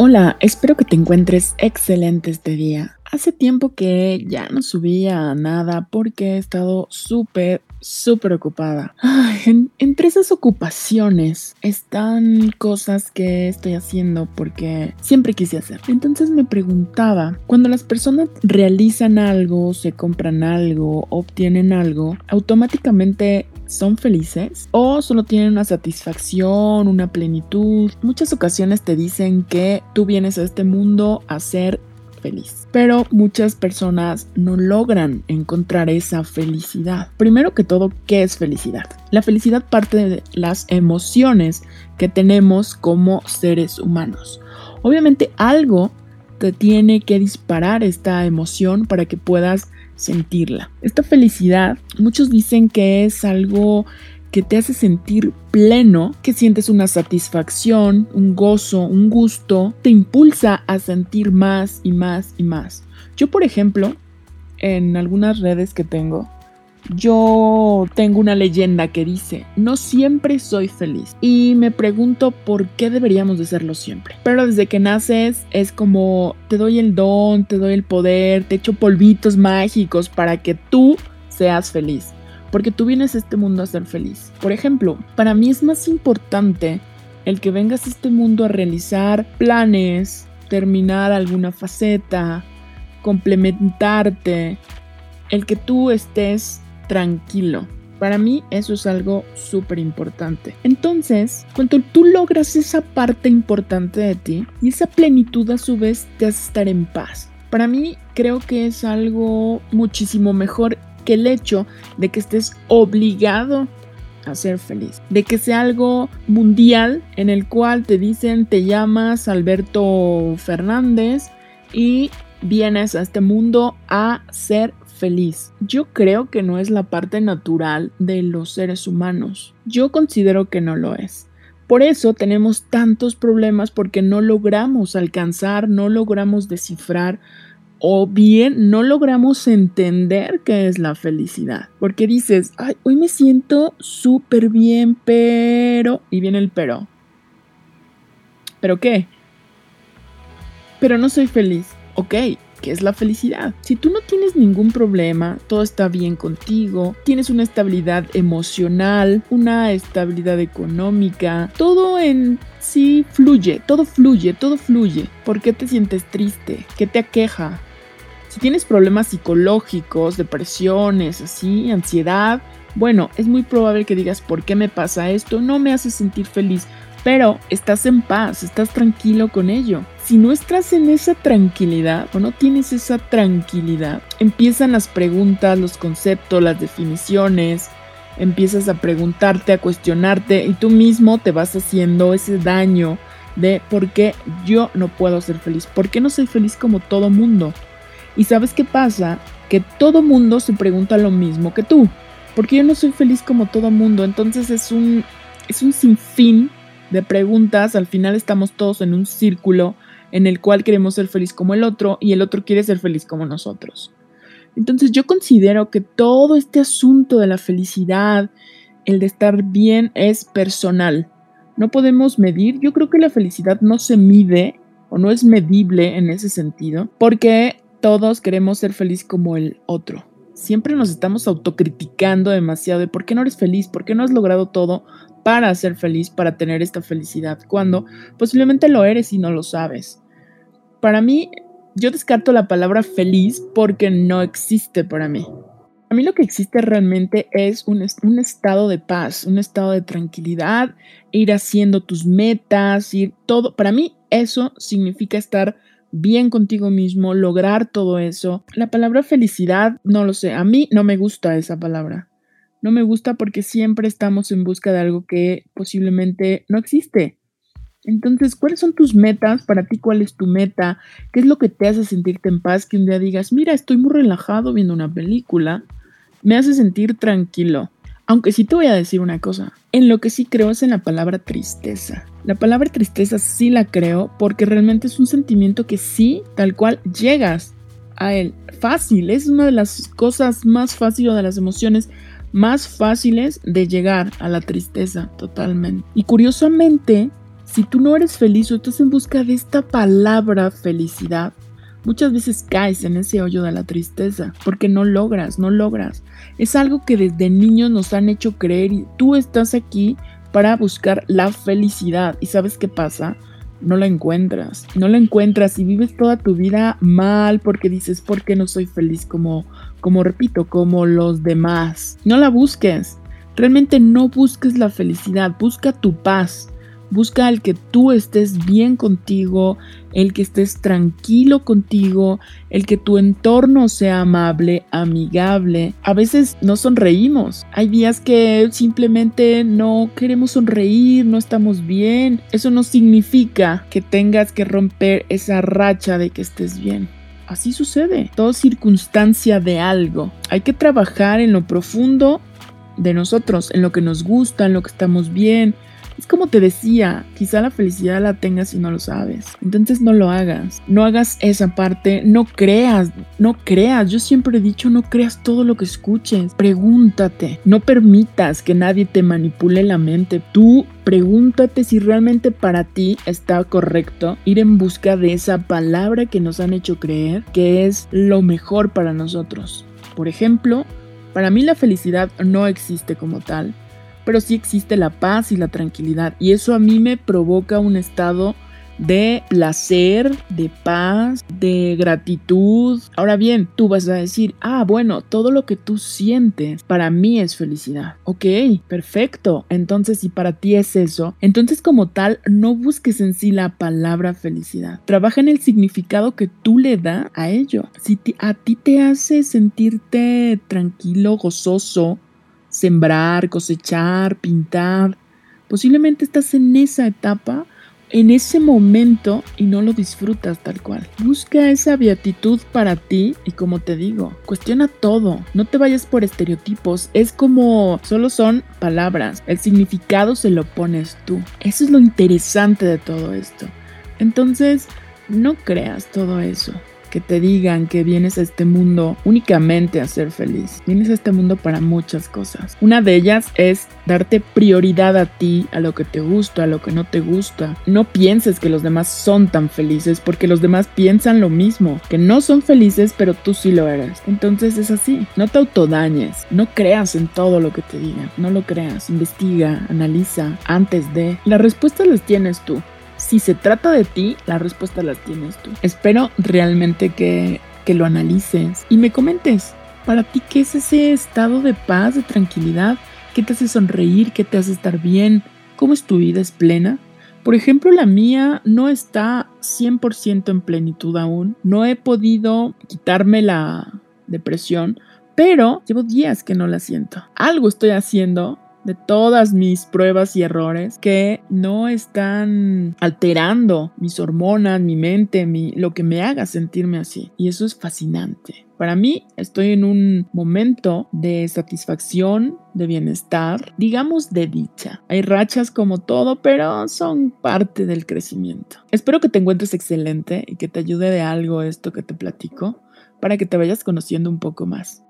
Hola, espero que te encuentres excelente este día. Hace tiempo que ya no subía nada porque he estado súper, súper ocupada. entre esas ocupaciones están cosas que estoy haciendo porque siempre quise hacer. Entonces me preguntaba, cuando las personas realizan algo, se compran algo, obtienen algo, automáticamente son felices o solo tienen una satisfacción, una plenitud. Muchas ocasiones te dicen que tú vienes a este mundo a ser feliz. Pero muchas personas no logran encontrar esa felicidad. Primero que todo, ¿qué es felicidad? La felicidad parte de las emociones que tenemos como seres humanos. Obviamente algo te tiene que disparar esta emoción para que puedas sentirla. Esta felicidad, muchos dicen que es algo que te hace sentir pleno, que sientes una satisfacción, un gozo, un gusto, te impulsa a sentir más y más y más. Yo, por ejemplo, en algunas redes que tengo, yo tengo una leyenda que dice, no siempre soy feliz. Y me pregunto por qué deberíamos de serlo siempre. Pero desde que naces es como, te doy el don, te doy el poder, te echo polvitos mágicos para que tú seas feliz. Porque tú vienes a este mundo a ser feliz. Por ejemplo, para mí es más importante el que vengas a este mundo a realizar planes, terminar alguna faceta, complementarte, el que tú estés tranquilo. Para mí eso es algo súper importante. Entonces, cuando tú logras esa parte importante de ti y esa plenitud a su vez te hace estar en paz. Para mí creo que es algo muchísimo mejor que el hecho de que estés obligado a ser feliz. De que sea algo mundial en el cual te dicen te llamas Alberto Fernández y vienes a este mundo a ser feliz. Yo creo que no es la parte natural de los seres humanos. Yo considero que no lo es. Por eso tenemos tantos problemas porque no logramos alcanzar, no logramos descifrar o bien no logramos entender qué es la felicidad. Porque dices, ay, hoy me siento súper bien, pero... Y viene el pero. ¿Pero qué? Pero no soy feliz. Ok, ¿Qué es la felicidad. Si tú no tienes ningún problema, todo está bien contigo, tienes una estabilidad emocional, una estabilidad económica, todo en sí fluye, todo fluye, todo fluye. ¿Por qué te sientes triste? ¿Qué te aqueja? Si tienes problemas psicológicos, depresiones, así, ansiedad, bueno, es muy probable que digas, ¿por qué me pasa esto? No me hace sentir feliz pero estás en paz, estás tranquilo con ello. Si no estás en esa tranquilidad o no tienes esa tranquilidad, empiezan las preguntas, los conceptos, las definiciones, empiezas a preguntarte, a cuestionarte y tú mismo te vas haciendo ese daño de por qué yo no puedo ser feliz, por qué no soy feliz como todo mundo. Y sabes qué pasa? Que todo mundo se pregunta lo mismo que tú. Porque yo no soy feliz como todo mundo. Entonces es un, es un sinfín de preguntas, al final estamos todos en un círculo en el cual queremos ser feliz como el otro y el otro quiere ser feliz como nosotros. Entonces yo considero que todo este asunto de la felicidad, el de estar bien, es personal. No podemos medir, yo creo que la felicidad no se mide o no es medible en ese sentido, porque todos queremos ser feliz como el otro. Siempre nos estamos autocriticando demasiado de por qué no eres feliz, por qué no has logrado todo, para ser feliz, para tener esta felicidad, cuando posiblemente lo eres y no lo sabes. Para mí, yo descarto la palabra feliz porque no existe para mí. A mí lo que existe realmente es un, un, estado de paz, un estado de tranquilidad, ir haciendo tus metas, ir todo. Para mí eso significa estar bien contigo mismo, lograr todo eso. La palabra felicidad, no lo sé, a mí no me gusta esa palabra. No me gusta porque siempre estamos en busca de algo que posiblemente no existe. Entonces, ¿cuáles son tus metas? Para ti, ¿cuál es tu meta? ¿Qué es lo que te hace sentirte en paz? Que un día digas, mira, estoy muy relajado viendo una película. Me hace sentir tranquilo. Aunque sí te voy a decir una cosa. En lo que sí creo es en la palabra tristeza. La palabra tristeza sí la creo porque realmente es un sentimiento que sí, tal cual, llegas a él. Fácil, es una de las cosas más fáciles de las emociones más fáciles de llegar a la tristeza totalmente. Y curiosamente, si tú no eres feliz o estás en busca de esta palabra felicidad, muchas veces caes en ese hoyo de la tristeza porque no logras, no logras. Es algo que desde niños nos han hecho creer y tú estás aquí para buscar la felicidad. ¿Y sabes qué pasa? No la encuentras, no la encuentras y vives toda tu vida mal porque dices, ¿por qué no soy feliz como, como repito, como los demás? No la busques, realmente no busques la felicidad, busca tu paz Busca el que tú estés bien contigo, el que estés tranquilo contigo, el que tu entorno sea amable, amigable. A veces no sonreímos. Hay días que simplemente no queremos sonreír, no estamos bien. Eso no significa que tengas que romper esa racha de que estés bien. Así sucede. Todo circunstancia de algo. Hay que trabajar en lo profundo de nosotros, en lo que nos gusta, en lo que estamos bien, es como te decía, quizá la felicidad la tengas y no lo sabes. Entonces no lo hagas. No hagas esa parte. No creas. No creas. Yo siempre he dicho, no creas todo lo que escuches. Pregúntate. No permitas que nadie te manipule la mente. Tú pregúntate si realmente para ti está correcto ir en busca de esa palabra que nos han hecho creer que es lo mejor para nosotros. Por ejemplo, para mí la felicidad no existe como tal pero sí existe la paz y la tranquilidad. Y eso a mí me provoca un estado de placer, de paz, de gratitud. Ahora bien, tú vas a decir, ah, bueno, todo lo que tú sientes para mí es felicidad. Ok, perfecto. Entonces, si para ti es eso, entonces como tal, no busques en sí la palabra felicidad. Trabaja en el significado que tú le das a ello. Si a ti te hace sentirte tranquilo, gozoso, sembrar, cosechar, pintar. Posiblemente estás en esa etapa, en ese momento y no lo disfrutas tal cual. Busca esa beatitud para ti y como te digo, cuestiona todo. No te vayas por estereotipos. Es como solo son palabras. El significado se lo pones tú. Eso es lo interesante de todo esto. Entonces, no creas todo eso que te digan que vienes a este mundo únicamente a ser feliz. Vienes a este mundo para muchas cosas. Una de ellas es darte prioridad a ti, a lo que te gusta, a lo que no te gusta. No pienses que los demás son tan felices porque los demás piensan lo mismo, que no son felices pero tú sí lo eres. Entonces es así. No te autodañes, no creas en todo lo que te digan, no lo creas. Investiga, analiza antes de... Las respuestas las tienes tú si se trata de ti, la respuesta la tienes tú. Espero realmente que, que lo analices y me comentes para ti qué es ese estado de paz, de tranquilidad, qué te hace sonreír, qué te hace estar bien, cómo es tu vida, es plena. Por ejemplo, la mía no está 100% en plenitud aún. No he podido quitarme la depresión, pero llevo días que no la siento. Algo estoy haciendo de todas mis pruebas y errores que no están alterando mis hormonas, mi mente, mi, lo que me haga sentirme así. Y eso es fascinante. Para mí estoy en un momento de satisfacción, de bienestar, digamos de dicha. Hay rachas como todo, pero son parte del crecimiento. Espero que te encuentres excelente y que te ayude de algo esto que te platico para que te vayas conociendo un poco más.